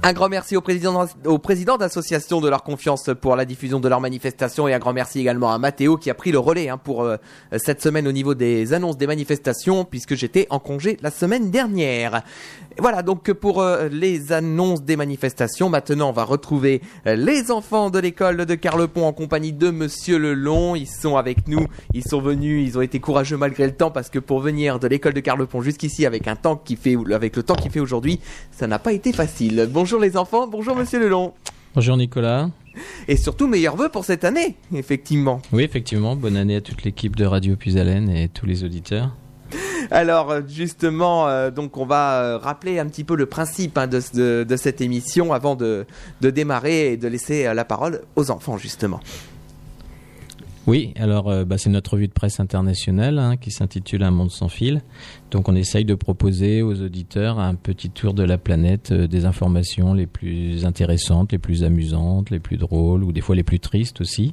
Un grand merci aux présidents, aux présidents d'associations de leur confiance pour la diffusion de leur manifestation et un grand merci également à Mathéo qui a pris le relais hein, pour euh, cette semaine au niveau des annonces des manifestations puisque j'étais en congé la semaine dernière. Voilà donc pour euh, les annonces des manifestations. Maintenant on va retrouver euh, les enfants de l'école de Carlepont en compagnie de Monsieur Lelon. Ils sont avec nous, ils sont venus, ils ont été courageux malgré le temps parce que pour venir de l'école de Carlepont jusqu'ici avec un temps qui fait, avec le temps qu'il fait aujourd'hui, ça n'a pas été facile. Bonjour les enfants, bonjour Monsieur Lelon. Bonjour Nicolas. Et surtout, meilleurs vœux pour cette année, effectivement. Oui, effectivement, bonne année à toute l'équipe de Radio Puisalène et tous les auditeurs. Alors justement, euh, donc on va euh, rappeler un petit peu le principe hein, de, cette émission avant de, de démarrer et de laisser euh, la parole aux enfants justement. Oui, alors euh, bah, c'est notre revue de presse internationale hein, qui s'intitule Un monde sans fil. Donc on essaye de proposer aux auditeurs un petit tour de la planète euh, des informations les plus intéressantes, les plus amusantes, les plus drôles ou des fois les plus tristes aussi.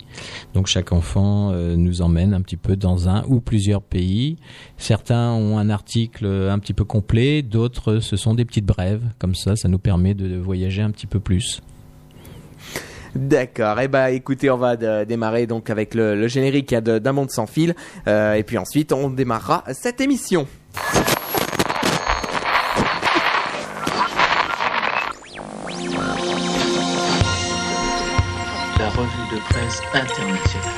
Donc chaque enfant euh, nous emmène un petit peu dans un ou plusieurs pays. Certains ont un article un petit peu complet, d'autres ce sont des petites brèves. Comme ça, ça nous permet de voyager un petit peu plus. D'accord. Eh ben, écoutez, on va démarrer donc avec le, générique d'un monde sans fil, euh, et puis ensuite on démarrera cette émission. La revue de presse internationale.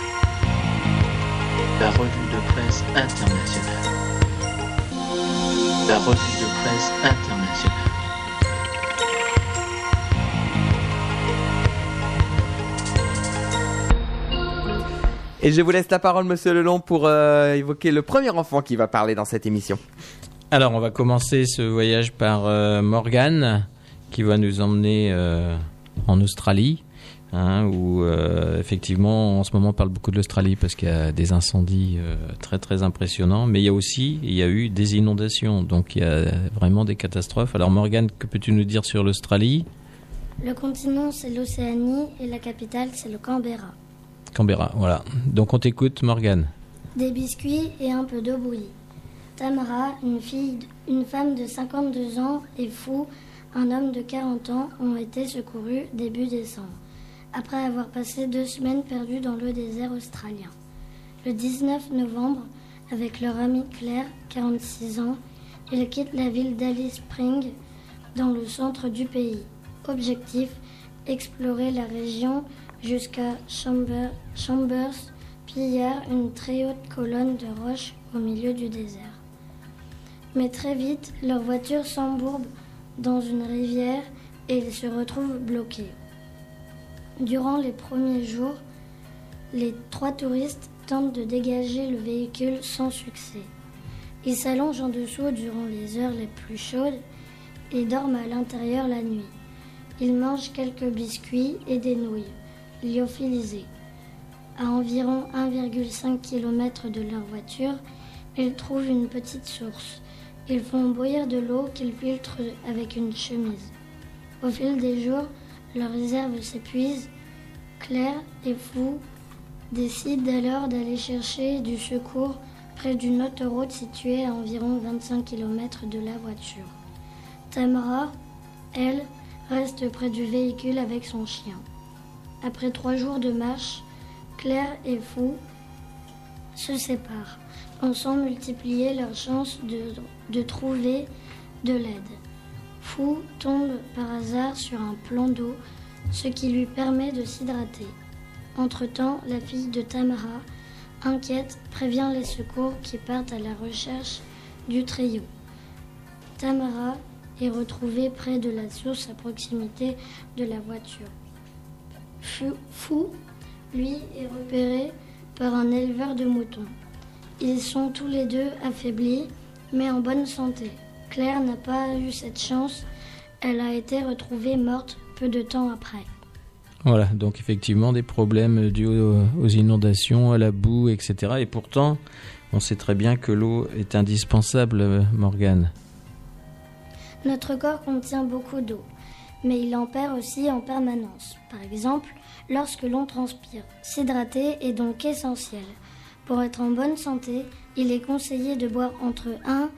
La revue de presse internationale. La revue de presse internationale. Et je vous laisse la parole, monsieur Lelon, pour euh, évoquer le premier enfant qui va parler dans cette émission. Alors, on va commencer ce voyage par euh, Morgane, qui va nous emmener euh, en Australie. Hein, où effectivement en ce moment on parle beaucoup de l'Australie parce qu'il y a des incendies très très impressionnants, mais il y a aussi il y a eu des inondations, donc il y a vraiment des catastrophes. Alors Morgane, que peux-tu nous dire sur l'Australie? Le continent c'est l'Océanie et la capitale c'est le Canberra. Voilà. Donc on t'écoute, Morgane. Des biscuits et un peu d'eau bouillie. Tamara, une fille, une femme de 52 ans et Fou, un homme de 40 ans, ont été secourus début décembre, après avoir passé deux semaines perdues dans le désert australien. Le 19 novembre, avec leur amie Claire, 46 ans, ils quittent la ville d'Alice Spring, dans le centre du pays. Objectif explorer la région jusqu'à Chambers, puis une très haute colonne de roches au milieu du désert. Mais très vite, leur voiture s'embourbe dans une rivière et ils se retrouvent bloqués. Durant les premiers jours, les trois touristes tentent de dégager le véhicule sans succès. Ils s'allongent en dessous durant les heures les plus chaudes et dorment à l'intérieur la nuit. Ils mangent quelques biscuits et des nouilles lyophilisés. À environ 1,5 km de leur voiture, ils trouvent une petite source. Ils font bouillir de l'eau qu'ils filtrent avec une chemise. Au fil des jours, leurs réserves s'épuisent. Claire et Fou décident alors d'aller chercher du secours près d'une autoroute située à environ 25 km de la voiture. Tamara, elle, reste près du véhicule avec son chien. Après trois jours de marche, Claire et Fou se séparent, pensant multiplier leurs chances de, trouver de l'aide. Fou tombe par hasard sur un plan d'eau, ce qui lui permet de s'hydrater. Entre-temps, la fille de Tamara, inquiète, prévient les secours qui partent à la recherche du trio. Tamara est retrouvée près de la source à proximité de la voiture. Fou, lui, est repéré par un éleveur de moutons. Ils sont tous les deux affaiblis, mais en bonne santé. Claire n'a pas eu cette chance. Elle a été retrouvée morte peu de temps après. Voilà, donc effectivement des problèmes dus aux inondations, à la boue, etc. Et pourtant, on sait très bien que l'eau est indispensable, Morgane. Notre corps contient beaucoup d'eau mais il en perd aussi en permanence. Par exemple, lorsque l'on transpire. S'hydrater est donc essentiel. Pour être en bonne santé, il est conseillé de boire entre 1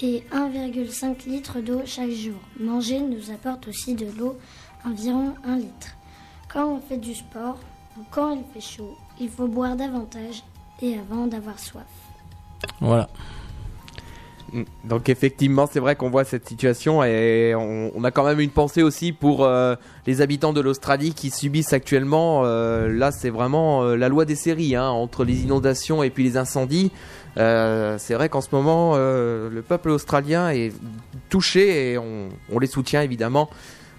et 1,5 litre d'eau chaque jour. Manger nous apporte aussi de l'eau, environ 1 litre. Quand on fait du sport ou quand il fait chaud, il faut boire davantage et avant d'avoir soif. Voilà. Mm. Donc effectivement, c'est vrai qu'on voit cette situation et on, a quand même une pensée aussi pour euh, les habitants de l'Australie qui subissent actuellement. euh, là, c'est vraiment euh, la loi des séries hein, entre les inondations et puis les incendies. C'est vrai qu'en ce moment, le peuple australien est touché et on, on les soutient évidemment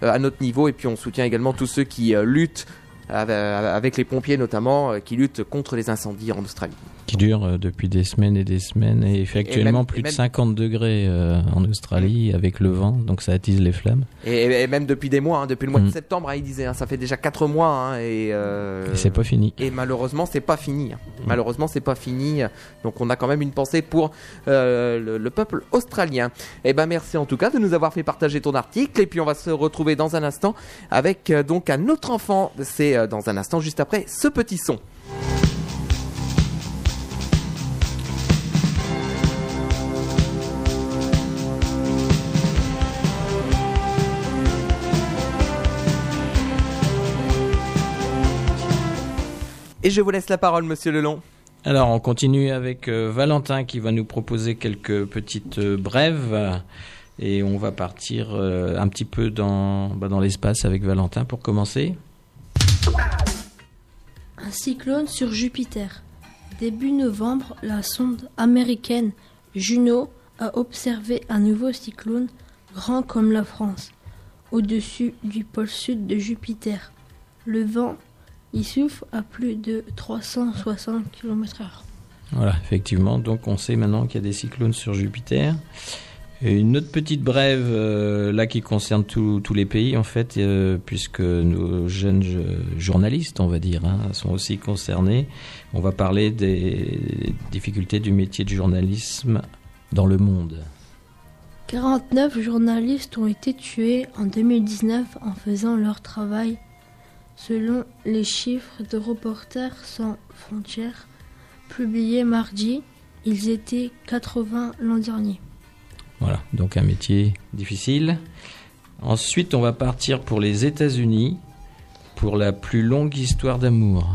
à notre niveau et puis on soutient également tous ceux qui luttent avec, les pompiers notamment qui luttent contre les incendies en Australie. Qui dure euh, depuis des semaines et des semaines et il fait actuellement même- plus de même- 50 degrés euh, en Australie avec le vent, donc ça attise les flammes. Et, et même depuis des mois, hein, depuis le mois de Mm. septembre, hein, il disait, hein, ça fait déjà 4 mois et, euh, Et c'est pas fini. et malheureusement c'est pas fini. hein. Malheureusement c'est pas fini. Donc on a quand même une pensée pour euh, le, le peuple australien. Et ben merci en tout cas de nous avoir fait partager ton article et puis on va se retrouver dans un instant avec euh, donc un autre enfant. C'est euh, dans un instant juste après ce petit son. Et je vous laisse la parole, monsieur Lelon. Alors on continue avec euh, Valentin qui va nous proposer quelques petites euh, brèves et on va partir euh, un petit peu dans, bah, dans l'espace avec Valentin pour commencer. Un cyclone sur Jupiter. Début novembre, la sonde américaine Juno a observé un nouveau cyclone grand comme la France, au-dessus du pôle sud de Jupiter. Le vent y souffle à plus de 360 km/h. Voilà, effectivement. Donc on sait maintenant qu'il y a des cyclones sur Jupiter. Et une autre petite brève euh, là qui concerne tous les pays en fait, euh, puisque nos jeunes journalistes, on va dire, hein, sont aussi concernés. On va parler des difficultés du métier de journalisme dans le monde. 49 journalistes ont été tués en 2019 en faisant leur travail. Selon les chiffres de Reporters sans frontières publiés mardi, ils étaient 80 l'an dernier. Voilà, donc un métier difficile. Ensuite, on va partir pour les États-Unis pour la plus longue histoire d'amour.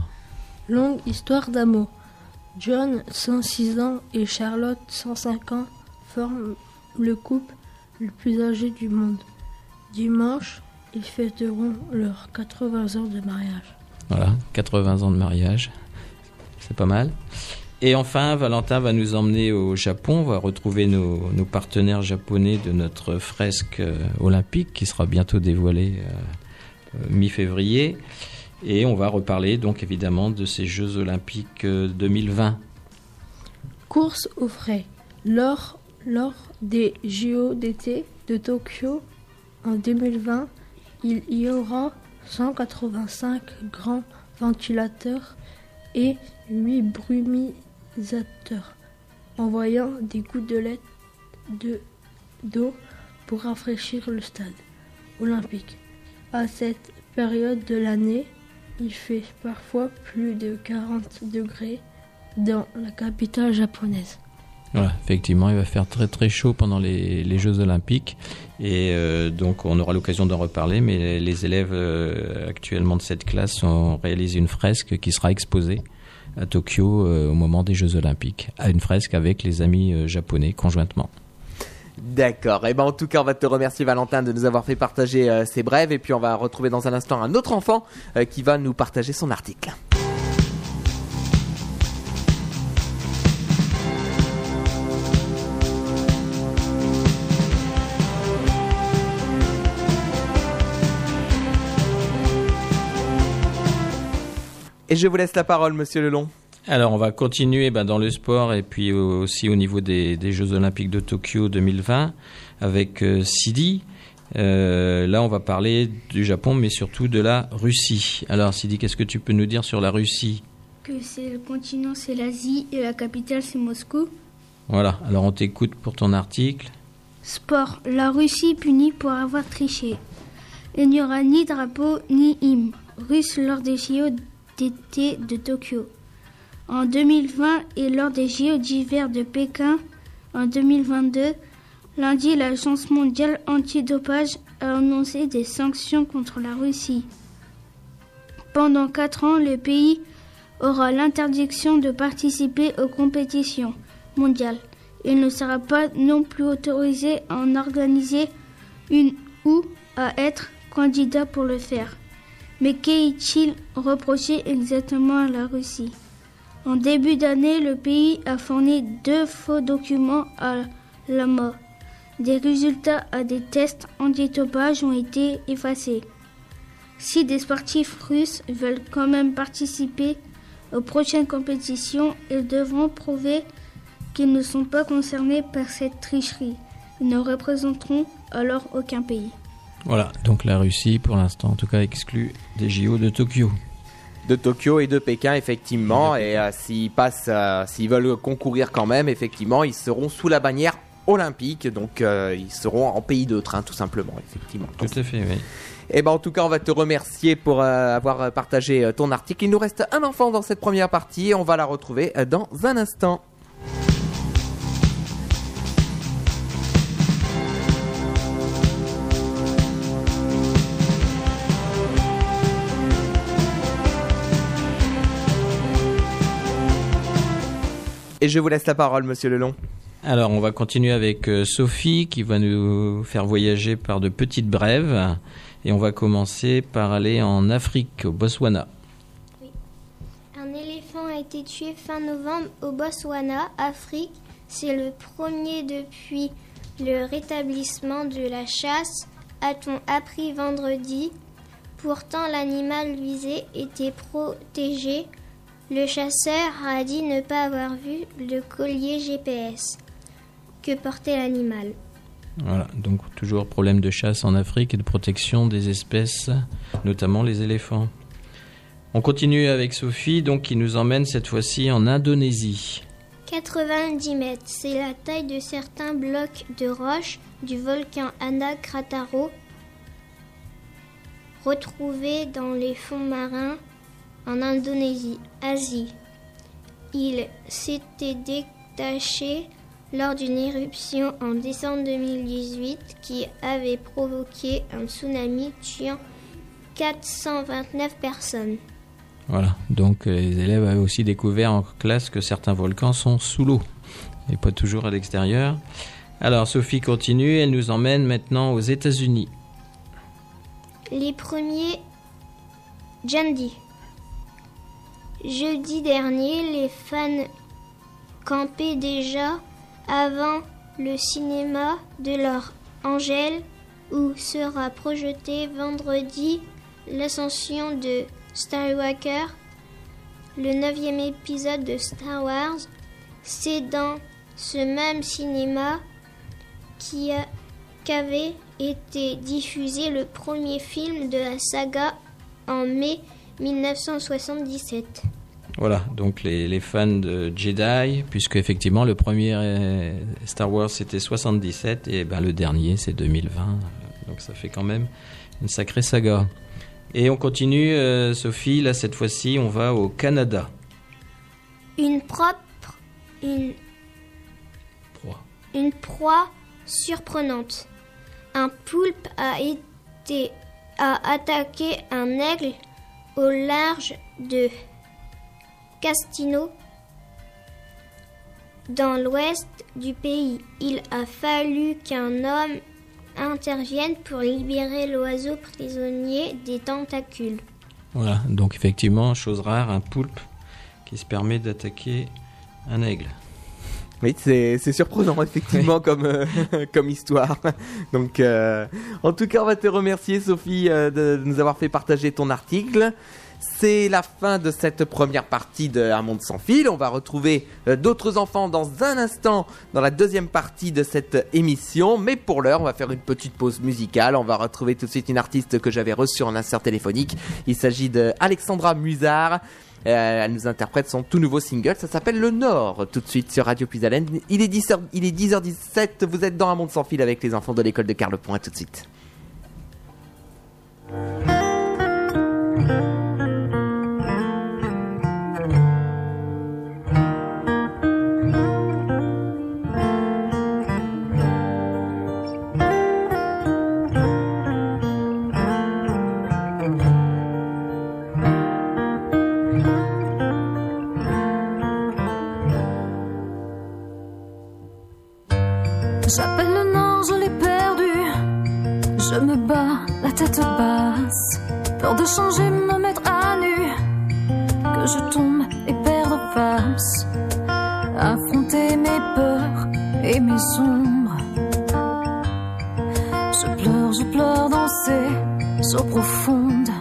Longue histoire d'amour. John, 106 ans, et Charlotte, 105 ans, forment le couple le plus âgé du monde. Dimanche, ils fêteront leurs 80 ans de mariage. Voilà, 80 ans de mariage. C'est pas mal. Et enfin, Valentin va nous emmener au Japon. On va retrouver nos, nos partenaires japonais de notre fresque euh, olympique qui sera bientôt dévoilée euh, euh, mi-février. Et on va reparler donc évidemment de ces Jeux olympiques euh, 2020. Course au frais. Lors, lors des JO d'été de Tokyo en 2020, il y aura 185 grands ventilateurs et 8 brumisateurs, envoyant des gouttelettes de- d'eau pour rafraîchir le stade olympique. À cette période de l'année, il fait parfois plus de 40 degrés dans la capitale japonaise. Effectivement, il va faire très très chaud pendant les, Jeux Olympiques et euh, donc on aura l'occasion d'en reparler. Mais les élèves euh, actuellement de cette classe ont réalisé une fresque qui sera exposée à Tokyo euh, au moment des Jeux Olympiques, à une fresque avec les amis japonais conjointement. D'accord. Et ben en tout cas, on va te remercier Valentin de nous avoir fait partager ces brèves et puis on va retrouver dans un instant un autre enfant qui va nous partager son article. Et je vous laisse la parole, monsieur Lelon. Alors on va continuer ben, dans le sport et puis aussi au niveau des, des Jeux Olympiques de Tokyo 2020 avec euh, Sidi. Euh, là on va parler du Japon mais surtout de la Russie. Alors Sidi, qu'est-ce que tu peux nous dire sur la Russie? Que c'est le continent, c'est l'Asie et la capitale, c'est Moscou. Voilà, alors on t'écoute pour ton article. Sport. La Russie punie pour avoir triché. Il n'y aura ni drapeau ni hymne russe lors des JO d'été de Tokyo. En 2020 et lors des JO d'hiver de Pékin en 2022, Lundi, l'Agence mondiale antidopage a annoncé des sanctions contre la Russie. Pendant quatre ans, le pays aura l'interdiction de participer aux compétitions mondiales. Il ne sera pas non plus autorisé à en organiser une ou à être candidat pour le faire. Mais qu'est-il reproché exactement à la Russie? En début d'année, le pays a fourni deux faux documents à la mort. Des résultats à des tests antidopage ont été effacés. Si des sportifs russes veulent quand même participer aux prochaines compétitions, ils devront prouver qu'ils ne sont pas concernés par cette tricherie. Ils ne représenteront alors aucun pays. Voilà, donc la Russie, pour l'instant, en tout cas, exclue des JO de Tokyo. de Tokyo et de Pékin effectivement. Et euh, s'ils passent euh, s'ils veulent concourir quand même effectivement ils seront sous la bannière olympique. Donc euh, ils seront en pays de train tout simplement effectivement. Tout à fait, oui. et ben en tout cas on va te remercier pour avoir partagé ton article. Il nous reste un enfant dans cette première partie. Et on va la retrouver dans un instant Et je vous laisse la parole, monsieur Lelon. Alors, on va continuer avec euh, Sophie qui va nous faire voyager par de petites brèves. Et on va commencer par aller en Afrique, au Botswana. Un éléphant a été tué fin novembre au Botswana, Afrique. C'est le premier depuis le rétablissement de la chasse, a-t-on appris vendredi. Pourtant, l'animal visé était protégé. Le chasseur a dit ne pas avoir vu le collier GPS que portait l'animal? Voilà, donc toujours problème de chasse en Afrique et de protection des espèces, notamment les éléphants. On continue avec Sophie, donc qui nous emmène cette fois-ci en Indonésie. 90 mètres, c'est la taille de certains blocs de roche du volcan Anak Krakatau retrouvés dans les fonds marins en Indonésie, Asie. Il s'était détaché lors d'une éruption en décembre 2018 qui avait provoqué un tsunami tuant 429 personnes. Voilà, donc euh, les élèves avaient aussi découvert en classe que certains volcans sont sous l'eau et pas toujours à l'extérieur. Alors Sophie continue, elle nous emmène maintenant aux États-Unis. Les premiers Jandy. Jeudi dernier, les fans campaient déjà avant le cinéma de leur Angèle où sera projeté vendredi l'ascension de Skywalker, le neuvième épisode de Star Wars. C'est dans ce même cinéma qu'avait été diffusé le premier film de la saga en mai 1977. Voilà, donc les, les fans de Jedi, puisque effectivement le premier euh, Star Wars c'était 77 et ben, le dernier c'est 2020, euh, donc ça fait quand même une sacrée saga. Et on continue, euh, Sophie, là cette fois-ci on va au Canada. Une propre, une, Proie. une proie surprenante. Un poulpe a été a attaqué un aigle au large de Castino dans l'ouest du pays. Il a fallu qu'un homme intervienne pour libérer l'oiseau prisonnier des tentacules. Voilà, donc effectivement, chose rare, un poulpe qui se permet d'attaquer un aigle. Oui, c'est surprenant effectivement comme euh, comme histoire. Donc, euh, en tout cas, on va te remercier, Sophie, euh, de, de nous avoir fait partager ton article. C'est la fin de cette première partie de Un monde sans fil. On va retrouver d'autres enfants dans un instant dans la deuxième partie de cette émission. Mais pour l'heure, on va faire une petite pause musicale. On va retrouver tout de suite une artiste que j'avais reçue en insert téléphonique. Il s'agit de Alexandra Musard. Euh, elle nous interprète son tout nouveau single, ça s'appelle Le Nord, tout de suite sur Radio Puisalène. Il est 10h, il est 10h17, vous êtes dans un monde sans fil avec les enfants de l'école de Carlepont, tout de suite. J'appelle le nom, je l'ai perdu. Je me bats, la tête basse. Peur de changer, me mettre à nu. Que je tombe et perdre face. Affronter mes peurs et mes sombres. Je pleure, je pleure dans ces eaux profondes.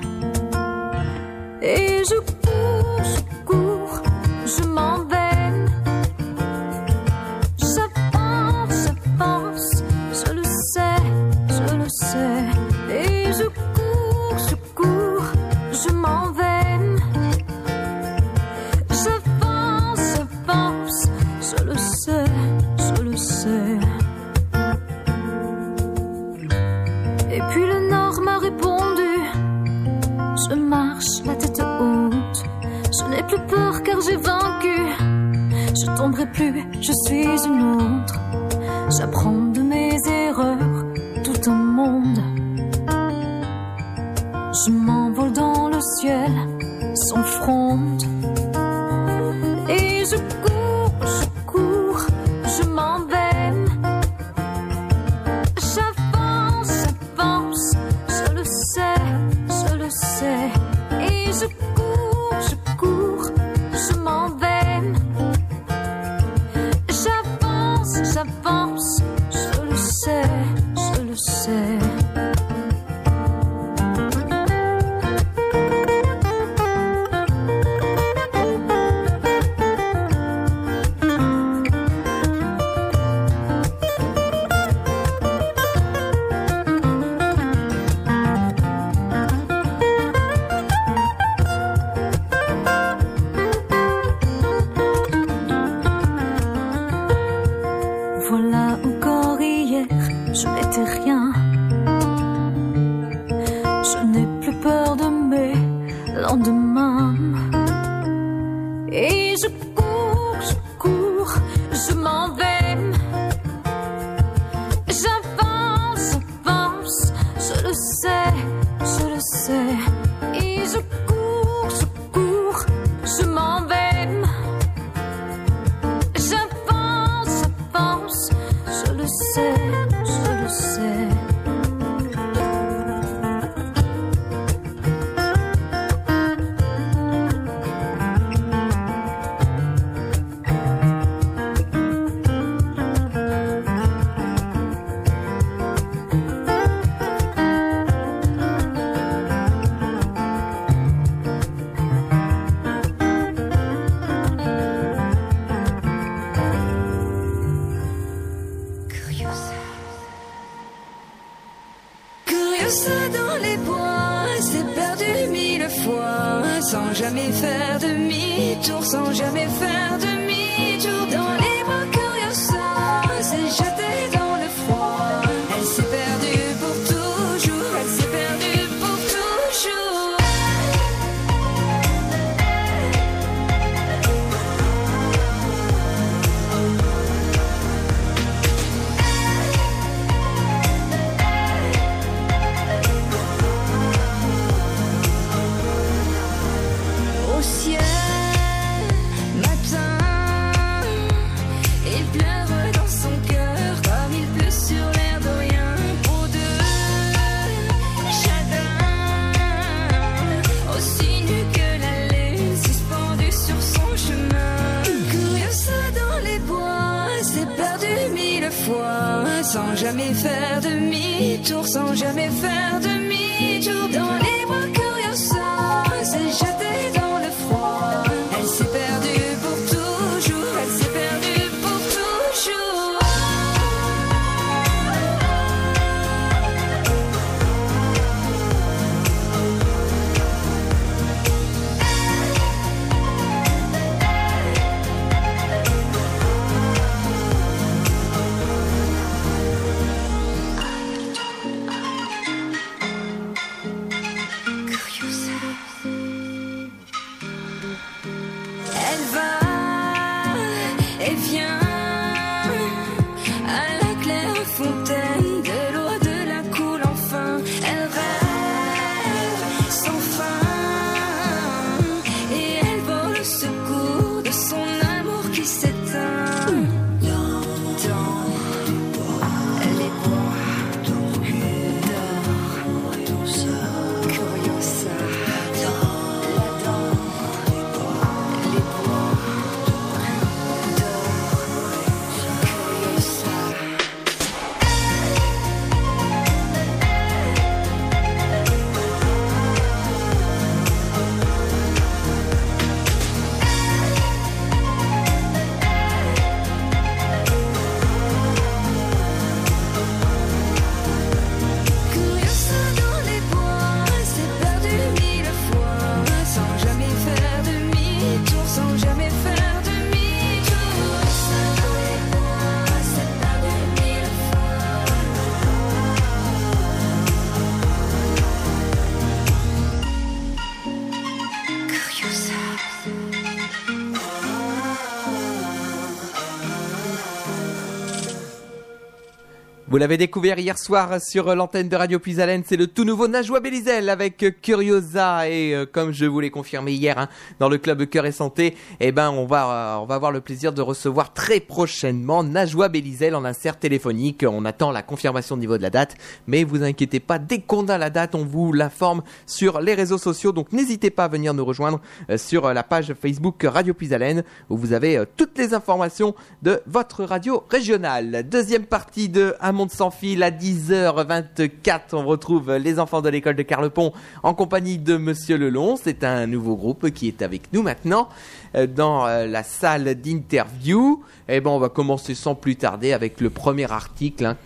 Vous l'avez découvert hier soir sur l'antenne de Radio Puisalène, c'est le tout nouveau Najwa Belizel avec Curiosa et euh, comme je vous l'ai confirmé hier hein, dans le club Cœur et Santé, eh ben on va euh, on va avoir le plaisir de recevoir très prochainement Najwa Belizel en insert téléphonique. On attend la confirmation au niveau de la date, mais vous inquiétez pas, dès qu'on a la date, on vous l'informe sur les réseaux sociaux. Donc n'hésitez pas à venir nous rejoindre euh, sur la page Facebook Radio Puisalène où vous avez toutes les informations de votre radio régionale. Deuxième partie de Un monde sans fil à 10h24. On retrouve les enfants de l'école de Carlepont en compagnie de Monsieur Lelon. C'est un nouveau groupe qui est avec nous maintenant euh, dans euh, la salle d'interview. Et ben on va commencer sans plus tarder avec le premier article. hein,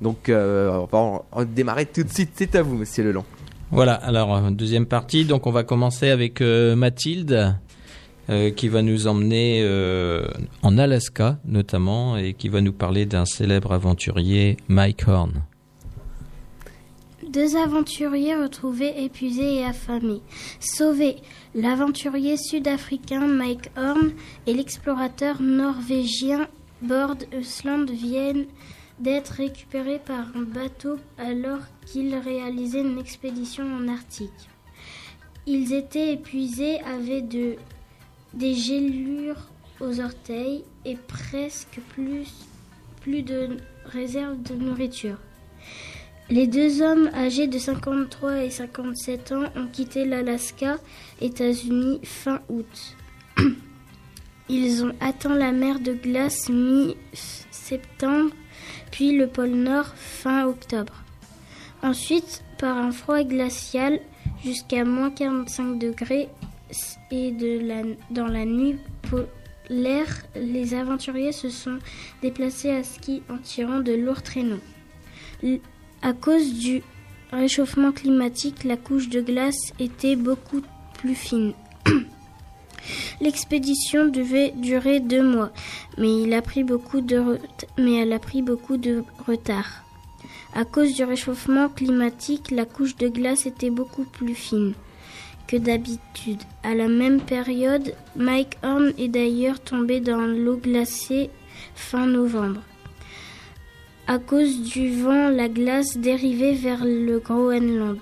donc euh, on va en- démarrer tout de suite. C'est à vous, Monsieur Lelon. Voilà, alors deuxième partie, donc on va commencer avec Mathilde euh, qui va nous emmener euh, en Alaska notamment et qui va nous parler d'un célèbre aventurier, Mike Horn. Deux aventuriers retrouvés épuisés et affamés. Sauvés, l'aventurier sud-africain Mike Horn et l'explorateur norvégien Bård Østland viennent d'être récupérés par un bateau alors qu'ils réalisaient une expédition en Arctique. Ils étaient épuisés, avaient de, des gélures aux orteils et presque plus, de réserve de nourriture. Les deux hommes âgés de 53 et 57 ans ont quitté l'Alaska, États-Unis, fin août. Ils ont atteint la mer de glace mi-septembre, puis le pôle Nord fin octobre. Ensuite, par un froid glacial jusqu'à moins 45 degrés et dans la nuit polaire, les aventuriers se sont déplacés à ski en tirant de lourds traîneaux. À cause du réchauffement climatique, la couche de glace était beaucoup plus fine. L'expédition devait durer deux mois, mais, mais elle a pris beaucoup de retard. À cause du réchauffement climatique, la couche de glace était beaucoup plus fine que d'habitude. À la même période, Mike Horn est d'ailleurs tombé dans l'eau glacée fin novembre. À cause du vent, la glace dérivait vers le Groenland,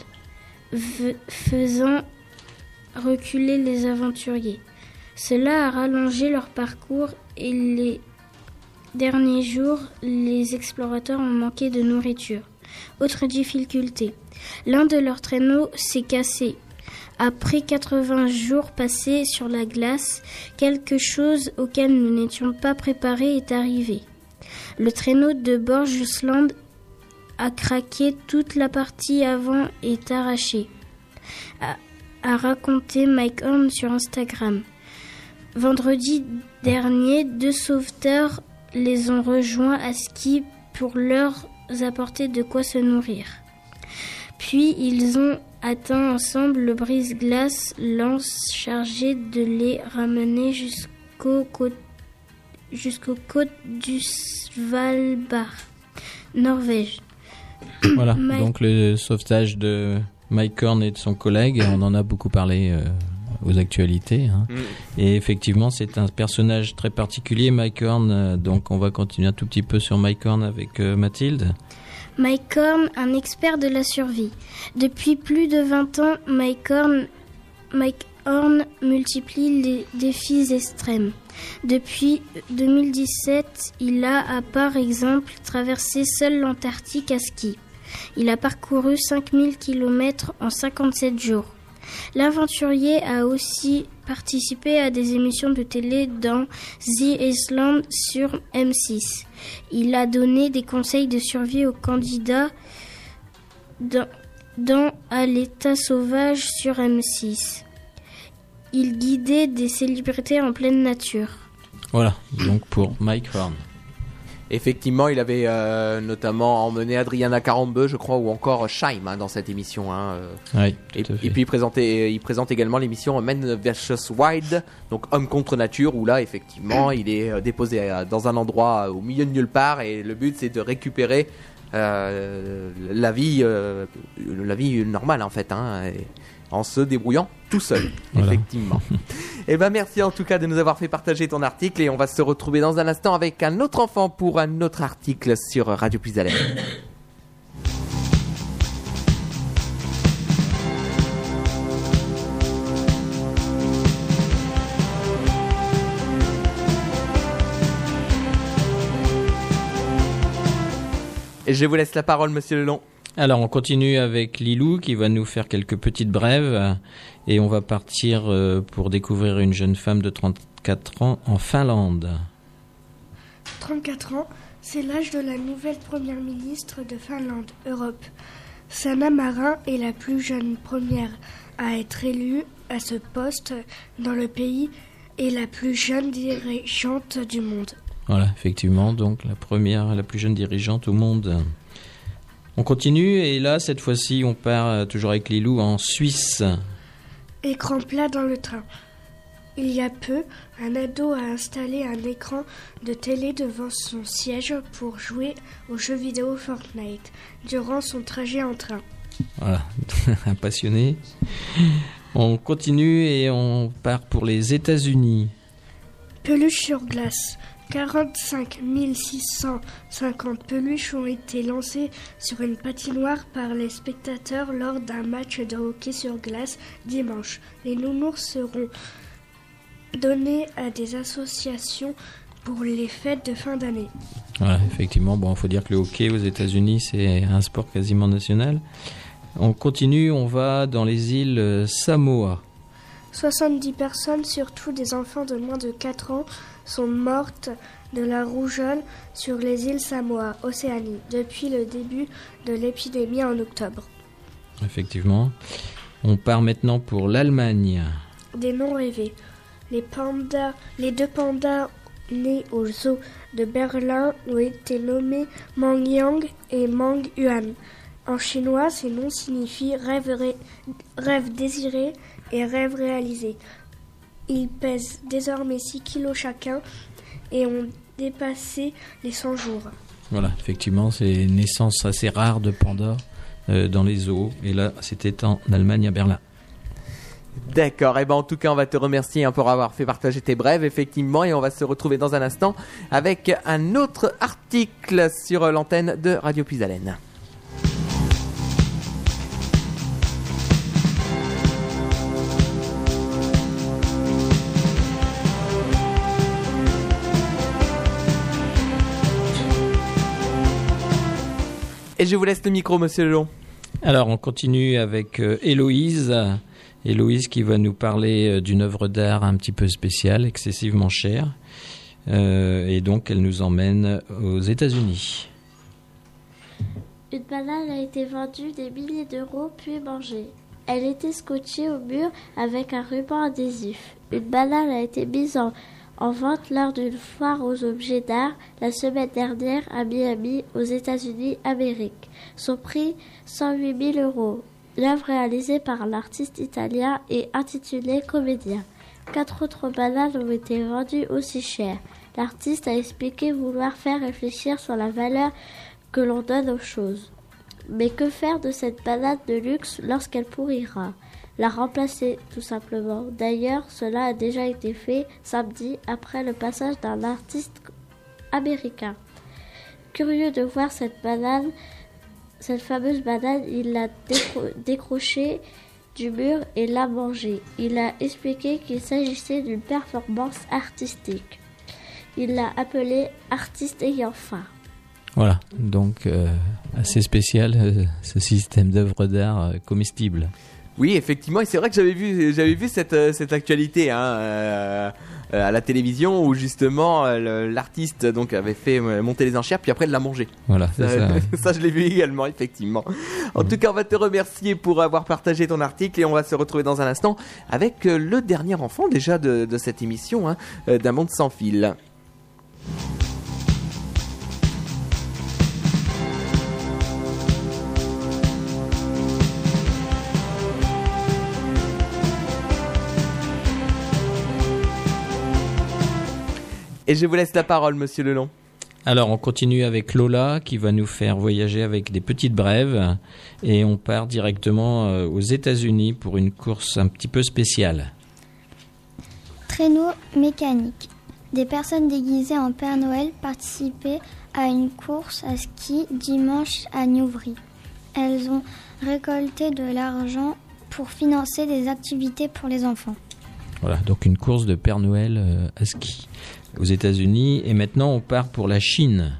faisant reculer les aventuriers. Cela a rallongé leur parcours et les derniers jours, les explorateurs ont manqué de nourriture. Autre difficulté, l'un de leurs traîneaux s'est cassé. Après 80 jours passés sur la glace, quelque chose auquel nous n'étions pas préparés est arrivé. Le traîneau de Borgesland a craqué, toute la partie avant est arrachée, a, a raconté Mike Horn sur Instagram. Vendredi dernier, deux sauveteurs les ont rejoints à ski pour leur apporter de quoi se nourrir. Puis ils ont atteint ensemble le brise-glace lance chargé de les ramener jusqu'aux côtes jusqu'aux côtes du Svalbard, Norvège. Voilà, Mike- donc le sauvetage de Mike Horn et de son collègue, on en a beaucoup parlé euh, aux actualités. hein. Et effectivement, c'est un personnage très particulier, Mike Horn. euh, donc on va continuer un tout petit peu sur Mike Horn avec euh, Mathilde. Mike Horn, un expert de la survie. Depuis plus de 20 ans, Mike Horn, multiplie les défis extrêmes. Depuis 2017, il a, par exemple, traversé seul l'Antarctique à ski. Il a parcouru 5000 km en 57 jours. L'aventurier a aussi participé à des émissions de télé dans The Island sur M6. Il a donné des conseils de survie aux candidats dans, À l'état sauvage sur M6. Il guidait des célébrités en pleine nature. Voilà, donc pour Mike Horn. Effectivement, il avait euh, notamment emmené Adriana Carambeu, je crois, ou encore Scheim hein, dans cette émission. hein, euh. Oui, et, puis il, présentait, il présente également l'émission Men vs Wild, donc homme contre nature, où là, effectivement, il est euh, déposé euh, dans un endroit euh, au milieu de nulle part, et le but, c'est de récupérer euh, la vie, euh, la vie normale en fait, hein, en se débrouillant tout seul, Voilà. effectivement. Eh ben merci en tout cas de nous avoir fait partager ton article et on va se retrouver dans un instant avec un autre enfant pour un autre article sur Radio Plus Et je vous laisse la parole, monsieur Lelon. Alors on continue avec Lilou qui va nous faire quelques petites brèves et on va partir euh, pour découvrir une jeune femme de 34 ans en Finlande. 34 ans, c'est l'âge de la nouvelle première ministre de Finlande, Europe. Sanna Marin est la plus jeune première à être élue à ce poste dans le pays et la plus jeune dirigeante du monde. Voilà, effectivement, donc la première, la plus jeune dirigeante au monde. On continue et là, cette fois-ci, on part euh, toujours avec Lilou en Suisse. Écran plat dans le train. Il y a peu, un ado a installé un écran de télé devant son siège pour jouer au jeu vidéo Fortnite durant son trajet en train. Voilà, un passionné. On continue et on part pour les États-Unis. Peluche sur glace. 45 650 peluches ont été lancées sur une patinoire par les spectateurs lors d'un match de hockey sur glace dimanche. Les nounours seront donnés à des associations pour les fêtes de fin d'année. Voilà, effectivement, bon, il faut dire que le hockey aux États-Unis, c'est un sport quasiment national. On continue, on va dans les îles euh, Samoa. 70 personnes, surtout des enfants de moins de 4 ans, sont mortes de la rougeole sur les îles Samoa, Océanie, depuis le début de l'épidémie en octobre. Effectivement. On part maintenant pour l'Allemagne. Des noms rêvés. Les, pandas, les deux pandas nés au zoo de Berlin ont été nommés Mang Yang et Mang Yuan. En chinois, ces noms signifient rêve, ré- rêve désiré et rêve réalisé. Ils pèsent désormais 6 kilos chacun et ont dépassé les 100 jours. Voilà, effectivement, c'est une naissance assez rare de pandas euh, dans les zoos. Et là, c'était en Allemagne, à Berlin. D'accord, et ben en tout cas on va te remercier hein, pour avoir fait partager tes brèves effectivement et on va se retrouver dans un instant avec un autre article sur l'antenne de Radio Puisalène. Et je vous laisse le micro monsieur Lelon. Alors, on continue avec euh, Héloïse. Héloïse qui va nous parler euh, d'une œuvre d'art un petit peu spéciale, excessivement chère. Euh, et donc, elle nous emmène aux États-Unis. Une banane a été vendue des milliers d'euros puis mangée. Elle était scotchée au mur avec un ruban adhésif. Une banane a été mise en, en vente lors d'une foire aux objets d'art la semaine dernière à Miami, aux États-Unis Amérique. Son prix 108 000 euros. L'œuvre réalisée par l'artiste italien est intitulée Comédien. Quatre autres bananes ont été vendues aussi cher. L'artiste a expliqué vouloir faire réfléchir sur la valeur que l'on donne aux choses. Mais que faire de cette banane de luxe lorsqu'elle pourrira? La remplacer, tout simplement. D'ailleurs, cela a déjà été fait samedi après le passage d'un artiste américain. Curieux de voir cette banane, cette fameuse banane, il l'a décro- décrochée du mur et l'a mangée. Il a expliqué qu'il s'agissait d'une performance artistique. Il l'a appelée artiste ayant faim. Voilà, donc euh, assez spécial euh, ce système d'œuvres d'art euh, comestibles. Oui, effectivement, et c'est vrai que j'avais vu, j'avais vu cette, euh, cette actualité hein, euh, euh, à la télévision où justement euh, l'artiste donc avait fait monter les enchères puis après il l'a mangé. Voilà, ça. ouais. ça, je l'ai vu également, effectivement. En tout cas, on va te remercier pour avoir partagé ton article et on va se retrouver dans un instant avec le dernier enfant déjà de, de cette émission, hein, d'un monde sans fil. Et je vous laisse la parole, monsieur Lelon. Alors, on continue avec Lola qui va nous faire voyager avec des petites brèves et on part directement euh, aux États-Unis pour une course un petit peu spéciale. Traîneau mécanique. Des personnes déguisées en Père Noël participaient à une course à ski dimanche à Newry. Elles ont récolté de l'argent pour financer des activités pour les enfants. Voilà, donc une course de Père Noël euh, à ski aux États-Unis. Et maintenant, on part pour la Chine.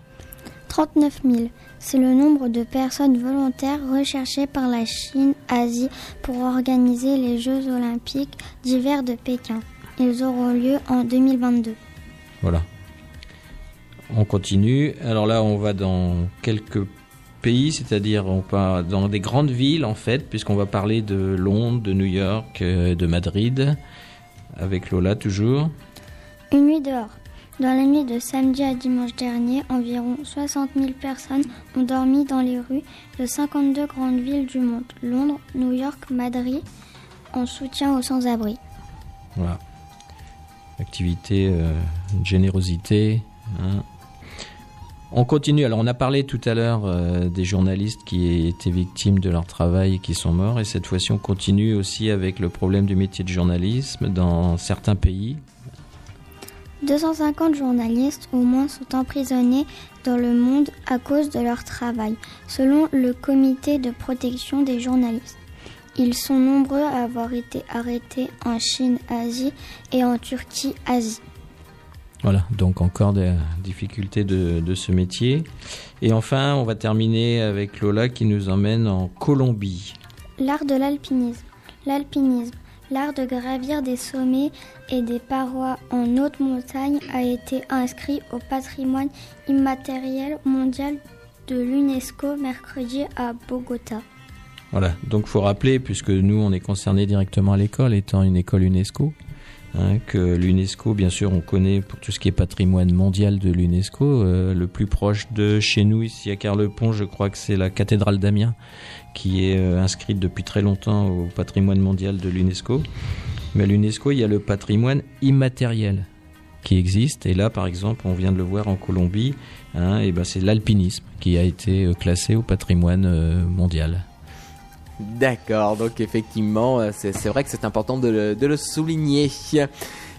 39 000. C'est le nombre de personnes volontaires recherchées par la Chine-Asie pour organiser les Jeux olympiques d'hiver de Pékin. Ils auront lieu en 2022. Voilà. On continue. Alors là, on va dans quelques pays, c'est-à-dire on part dans des grandes villes en fait, puisqu'on va parler de Londres, de New York, euh, de Madrid, avec Lola toujours. Une nuit dehors. Dans la nuit de samedi à dimanche dernier, environ 60 000 personnes ont dormi dans les rues de 52 grandes villes du monde, Londres, New York, Madrid, en soutien aux sans-abri. Voilà. Activité, euh, générosité. hein. On continue. Alors, on a parlé tout à l'heure euh, des journalistes qui étaient victimes de leur travail et qui sont morts. Et cette fois-ci, on continue aussi avec le problème du métier de journalisme dans certains pays. 250 journalistes au moins sont emprisonnés dans le monde à cause de leur travail, selon le comité de protection des journalistes. Ils sont nombreux à avoir été arrêtés en Chine, Asie et en Turquie, Asie. Voilà, donc encore des difficultés de, de ce métier. Et enfin, on va terminer avec Lola qui nous emmène en Colombie. L'art de l'alpinisme. L'alpinisme, l'art de gravir des sommets et des parois en haute montagne, a été inscrit au patrimoine immatériel mondial de l'UNESCO mercredi à Bogota. Voilà, donc faut rappeler, puisque nous on est concernés directement à l'école, étant une école UNESCO, hein, que l'UNESCO, bien sûr, on connaît pour tout ce qui est patrimoine mondial de l'UNESCO. euh, le plus proche de chez nous, ici à Carlepont, je crois que c'est la cathédrale d'Amiens, qui est euh, inscrite depuis très longtemps au patrimoine mondial de l'UNESCO. Mais à l'UNESCO, il y a le patrimoine immatériel qui existe. Et là, par exemple, on vient de le voir en Colombie, hein, et ben c'est l'alpinisme qui a été euh, classé au patrimoine mondial. D'accord, donc effectivement, euh, c'est vrai que c'est important de le, souligner.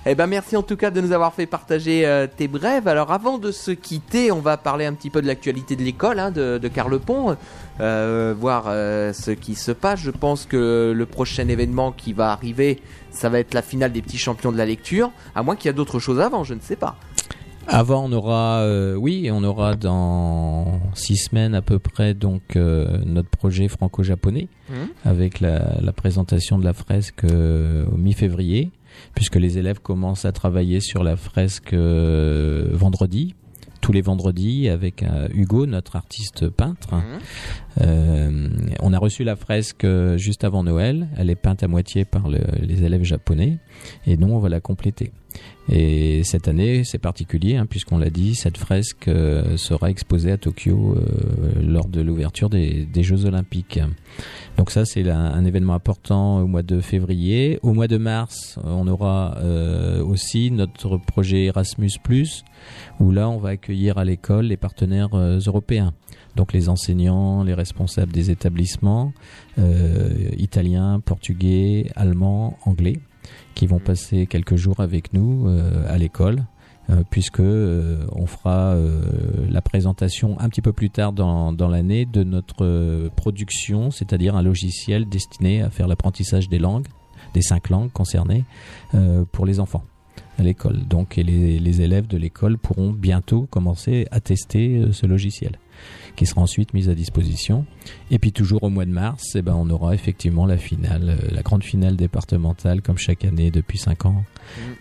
Eh ben merci en tout cas de nous avoir fait partager euh, tes brèves. Alors avant de se quitter, on va parler un petit peu de l'actualité de l'école hein, de, de Carlepont, euh, voir ce qui se passe. Je pense que le prochain événement qui va arriver, ça va être la finale des petits champions de la lecture, à moins qu'il y a d'autres choses avant, je ne sais pas. Avant, on aura, euh, oui, on aura dans six semaines à peu près donc euh, notre projet franco-japonais Mhm. avec la, la présentation de la fresque euh, au mi-février, puisque les élèves commencent à travailler sur la fresque euh, vendredi, tous les vendredis avec euh, Hugo, notre artiste peintre. Euh, on a reçu la fresque juste avant Noël. Elle est peinte à moitié par le- les élèves japonais et nous on va la compléter. Et cette année, c'est particulier, hein, puisqu'on l'a dit, cette fresque euh, sera exposée à Tokyo euh, lors de l'ouverture des, Jeux Olympiques. Donc ça, c'est un événement important au mois de février. Au mois de mars, on aura euh, aussi notre projet Erasmus+, où là, on va accueillir à l'école les partenaires européens. Donc les enseignants, les responsables des établissements, italiens, portugais, allemands, anglais qui vont passer quelques jours avec nous euh, à l'école. euh, puisque euh, on fera euh, la présentation un petit peu plus tard dans, dans l'année de notre euh, production, c'est-à-dire un logiciel destiné à faire l'apprentissage des langues, des cinq langues concernées, pour les enfants à l'école. Donc et les, les élèves de l'école pourront bientôt commencer à tester ce logiciel qui sera ensuite mis à disposition. Et puis toujours au mois de mars, eh ben, on aura effectivement la finale, euh, la grande finale départementale comme chaque année depuis 5 ans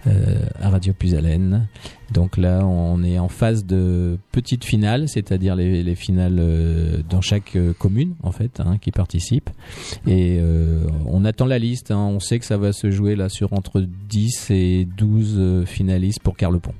euh, à Radio Puisalène. Donc là, on est en phase de petite finale, c'est-à-dire les, les finales euh, dans chaque commune en fait hein, qui participent. Et euh, on attend la liste. hein. On sait que ça va se jouer là sur entre 10 et 12 euh, finalistes pour Carlepont.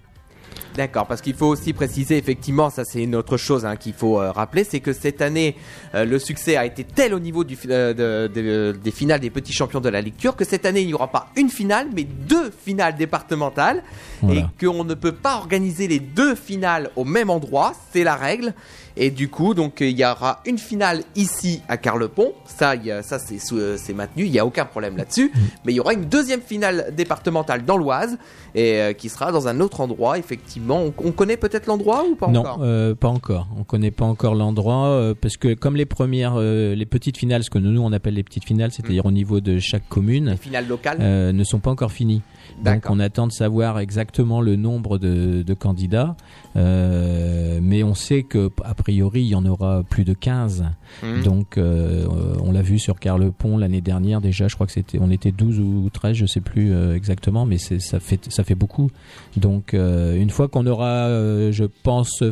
D'accord, parce qu'il faut aussi préciser, effectivement, ça c'est une autre chose hein, qu'il faut euh, rappeler, c'est que cette année, euh, le succès a été tel au niveau euh, de- de- des finales des petits champions de la lecture que cette année il n'y aura pas une finale, mais deux finales départementales, Voilà. et qu'on ne peut pas organiser les deux finales au même endroit, c'est la règle. Et du coup, donc il y aura une finale ici à Carlepont. Ça, il y a- ça c'est euh, c'est maintenu. Il n'y a aucun problème là-dessus. Mais il y aura une deuxième finale départementale dans l'Oise et euh, qui sera dans un autre endroit. Effectivement, on, on connaît peut-être l'endroit ou pas non, encore? euh, pas encore. On connaît pas encore l'endroit euh, parce que comme les premières, les petites finales, ce que nous on appelle les petites finales, c'est-à-dire au niveau de chaque commune, Les finales locales. ne sont pas encore finies. Donc on attend de savoir exactement le nombre de, de candidats, euh, mais on sait que a priori il y en aura plus de 15. Mhm. Donc euh, on l'a vu sur Carlepont l'année dernière déjà, je crois que c'était on était 12 ou 13, je sais plus euh, exactement, mais c'est ça fait ça fait beaucoup. Donc euh, une fois qu'on aura euh, je pense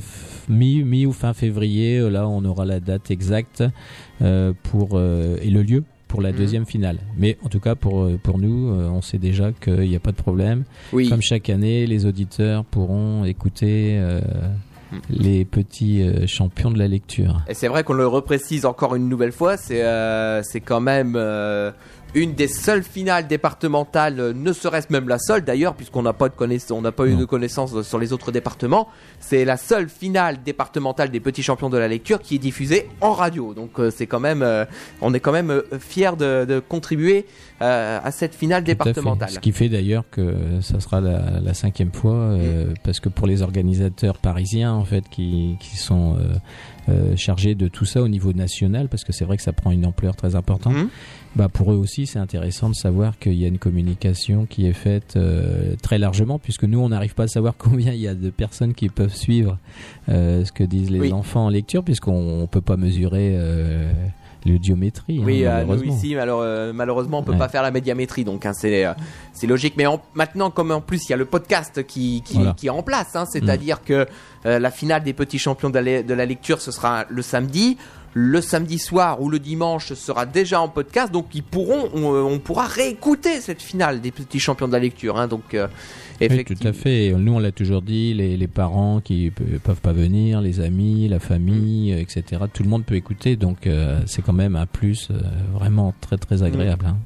mi mi ou fin février, là on aura la date exacte euh, pour euh, et le lieu pour la Mhm. deuxième finale. Mais en tout cas pour euh, pour nous, euh, on sait déjà qu'il n'y a pas de problème. Oui. Comme chaque année, les auditeurs pourront écouter euh, les petits euh, champions de la lecture. Et c'est vrai qu'on le reprécise encore une nouvelle fois, c'est euh, quand même une des seules finales départementales, euh, ne serait-ce même la seule d'ailleurs, puisqu'on n'a pas de connaissance, on n'a pas eu de connaissances sur les autres départements. C'est la seule finale départementale des petits champions de la lecture qui est diffusée en radio. Donc euh, c'est quand même, euh, on est quand même euh, fiers de, de contribuer euh, à cette finale départementale. Ce qui fait d'ailleurs que ça sera la, la cinquième fois, euh, Hmm. parce que pour les organisateurs parisiens en fait qui, qui sont euh, euh, chargés de tout ça au niveau national, parce que c'est vrai que ça prend une ampleur très importante. Mhm. Bah pour eux aussi, c'est intéressant de savoir qu'il y a une communication qui est faite euh, très largement, puisque nous, on n'arrive pas à savoir combien il y a de personnes qui peuvent suivre euh, ce que disent les Oui. enfants en lecture, puisqu'on ne peut pas mesurer euh, l'audiométrie. hein, Oui, euh, nous ici, malheure- euh, malheureusement, on peut Ouais. pas faire la médiamétrie, donc hein, c'est euh, c'est logique. Mais en- maintenant, comme en plus il y a le podcast qui qui, Voilà. qui est en place, hein, c'est-à-dire que euh, la finale des petits champions de la, de la lecture, ce sera le samedi. Le samedi soir ou le dimanche sera déjà en podcast, donc ils pourront, on, euh, on pourra réécouter cette finale des petits champions de la lecture. Hein, donc euh, Oui, tout à fait. Nous, on l'a toujours dit, les, les parents qui pe- peuvent pas venir, les amis, la famille, euh, etc. Tout le monde peut écouter, donc euh, c'est quand même un plus euh, vraiment très très agréable. hein.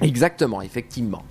Exactement, effectivement.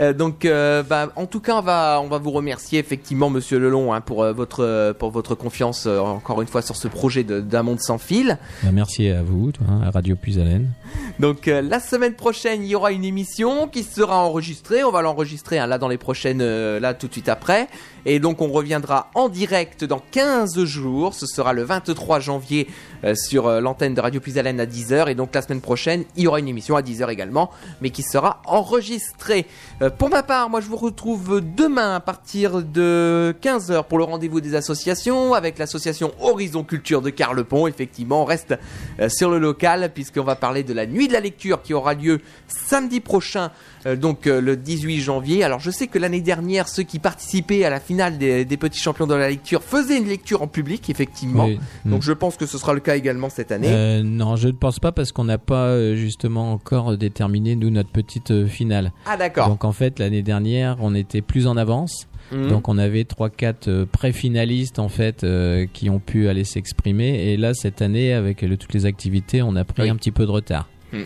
Euh, donc, euh, bah, en tout cas, on va, on va vous remercier effectivement, Monsieur Lelon, hein, pour euh, votre pour votre confiance encore une fois sur ce projet d'un monde sans fil. Bah, merci à vous, toi, hein, à Radio Puisalène. Donc, la semaine prochaine, il y aura une émission qui sera enregistrée. On va l'enregistrer hein, là dans les prochaines, là tout de suite après. Et donc, on reviendra en direct dans 15 jours. Ce sera le 23 janvier sur l'antenne de Radio Puisalène à 10h. Et donc, la semaine prochaine, il y aura une émission à 10h également, mais qui sera enregistrée. Euh, pour ma part, moi, je vous retrouve demain à partir de 15h pour le rendez-vous des associations avec l'association Horizon Culture de Carlepont. Effectivement, on reste euh, sur le local puisqu'on va parler de la nuit de la lecture qui aura lieu samedi prochain, donc euh, le 18 janvier. Alors, je sais que l'année dernière, ceux qui participaient à la finale des, des petits champions de la lecture faisaient une lecture en public, effectivement. Oui. Donc, Mm. je pense que ce sera le cas également cette année. Euh, non, je ne pense pas parce qu'on n'a pas euh, justement encore déterminé nous notre petite euh, finale. Ah, d'accord. Donc en fait l'année dernière on était plus en avance. Mhm. Donc on avait trois quatre euh, pré-finalistes en fait euh, qui ont pu aller s'exprimer et là cette année avec le- toutes les activités on a pris Oui. un petit peu de retard. Hmm.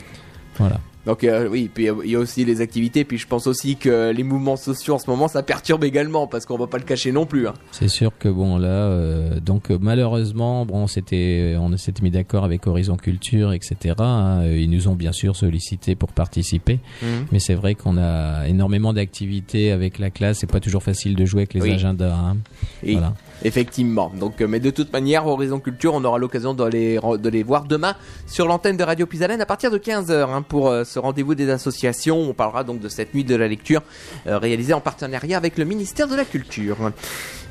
Voilà. Donc euh, oui, puis euh, il y a aussi les activités, puis je pense aussi que les mouvements sociaux en ce moment ça perturbe également parce qu'on va pas le cacher non plus. hein. C'est sûr que bon là euh, donc euh, malheureusement bon c'était on s'était mis d'accord avec Horizon Culture etc. hein, ils nous ont bien sûr sollicité pour participer. Mhm. Mais c'est vrai qu'on a énormément d'activités avec la classe. C'est pas toujours facile de jouer avec les Oui. agendas. hein. Et Voilà. Effectivement. Donc, euh, mais de toute manière, Horizon Culture, on aura l'occasion de les, voir demain sur l'antenne de Radio Pisalène à partir de 15h pour euh, ce rendez-vous des associations. On parlera donc de cette nuit de la lecture euh, réalisée en partenariat avec le ministère de la Culture.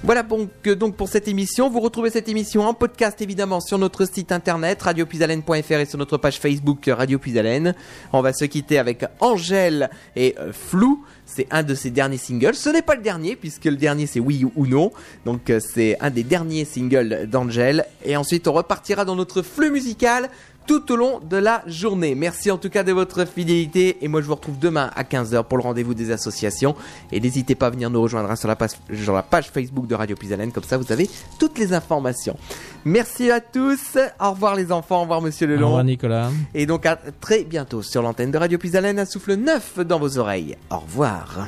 Voilà donc, pour cette émission. Vous retrouvez cette émission en podcast évidemment sur notre site internet radiopuisalène.fr et sur notre page Facebook Radio Puisalène. On va se quitter avec Angèle et euh, Flou. C'est un de ses derniers singles. Ce n'est pas le dernier puisque le dernier c'est Oui ou Non. Donc euh, c'est un des derniers singles d'Angèle. Et ensuite on repartira dans notre flux musical tout au long de la journée. Merci en tout cas de votre fidélité et moi je vous retrouve demain à 15h pour le rendez-vous des associations et n'hésitez pas à venir nous rejoindre hein, sur la page, sur la page Facebook de Radio Pisalène comme ça vous avez toutes les informations. Merci à tous, au revoir les enfants, au revoir monsieur Au Lelon revoir Nicolas. et donc à très bientôt sur l'antenne de Radio Pisalène un souffle neuf dans vos oreilles. Au revoir.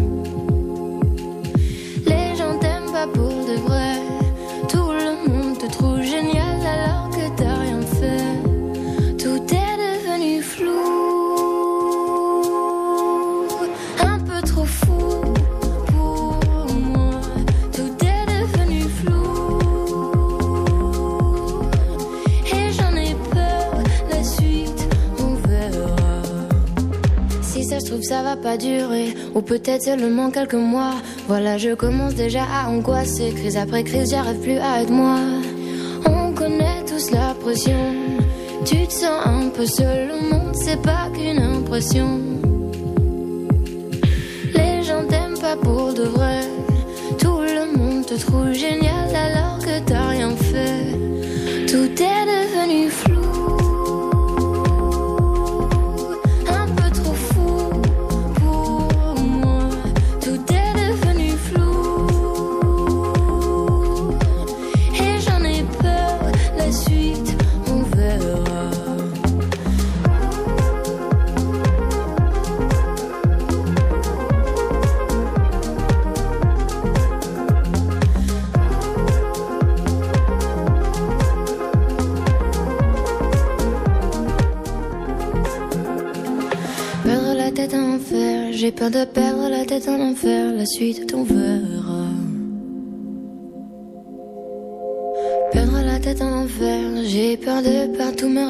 Ça va pas durer, ou peut-être seulement quelques mois. Voilà, je commence déjà à angoisser. Crise après crise, j'arrive plus à être moi. On connaît tous la pression. Tu te sens un peu seul au monde, c'est pas qu'une impression. Peur de perdre la tête en enfer, la suite on verra. Perdre la tête en enfer, j'ai peur de perdre tous mes